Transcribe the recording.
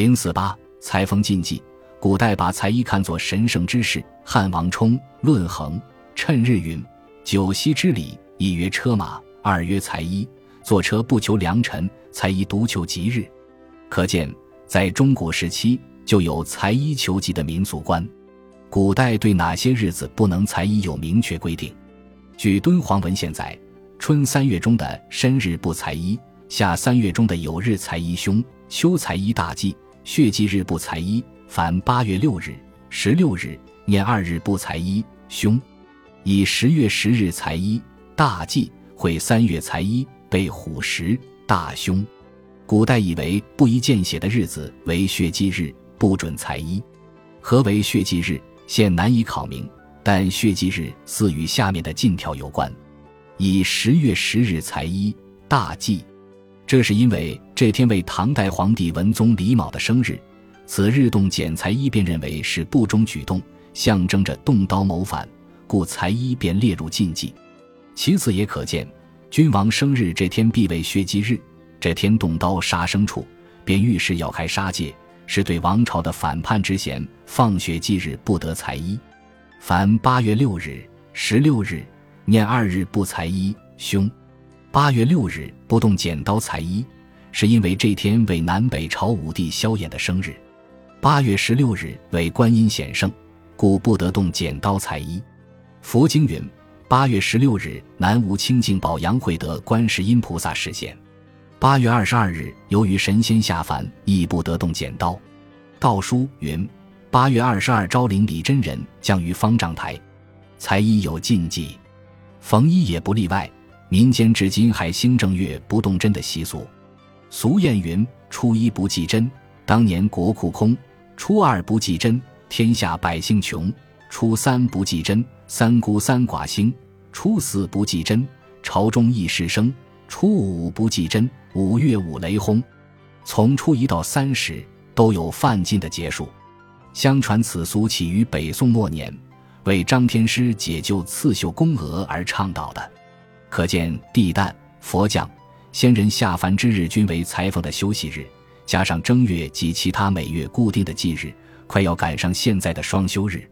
零四八裁缝禁忌，古代把裁衣看作神圣之事。汉王充《论衡》趁日云：“九夕之礼，一曰车马，二曰裁衣。坐车不求良辰，裁衣独求吉日。”可见，在中古时期就有裁衣求吉的民俗观。古代对哪些日子不能裁衣有明确规定。据敦煌文献载，春三月中的申日不裁衣，夏三月中的酉日裁衣凶，秋裁衣大忌。血祭日不裁衣，凡八月六日、十六日、廿二日不裁衣，凶；以十月十日裁衣，大忌；会三月裁衣，被虎食，大凶。古代以为不宜见血的日子为血祭日，不准裁衣。何为血祭日？现难以考明，但血祭日似与下面的禁条有关：以十月十日裁衣，大忌。这是因为这天为唐代皇帝文宗李昴的生日，此日动剪裁衣便认为是不忠举动，象征着动刀谋反，故裁衣便列入禁忌。其次也可见，君王生日这天必为血祭日，这天动刀杀牲畜，便预示要开杀戒，是对王朝的反叛之嫌。放血祭日不得裁衣，凡八月六日、十六日、念二日不裁衣，凶。八月六日不动剪刀裁衣，是因为这天为南北朝武帝萧衍的生日；八月十六日为观音显圣，故不得动剪刀裁衣。佛经云：八月十六日南无清净宝阳会得观世音菩萨示现；八月二十二日由于神仙下凡，亦不得动剪刀。道书云：八月二十二昭陵李真人降于方丈台，裁衣有禁忌，缝衣也不例外。民间至今还兴正月不动针的习俗，俗谚云：“初一不祭真，当年国库空；初二不祭真，天下百姓穷；初三不祭真，三姑三寡兴；初四不祭真，朝中议事生；初五不祭真，五月五雷轰。”从初一到三十都有犯禁的结束。相传此俗起于北宋末年，为张天师解救刺绣宫娥而倡导的。可见地诞、佛降、仙人下凡之日均为裁缝的休息日，加上正月及其他每月固定的忌日，快要赶上现在的双休日。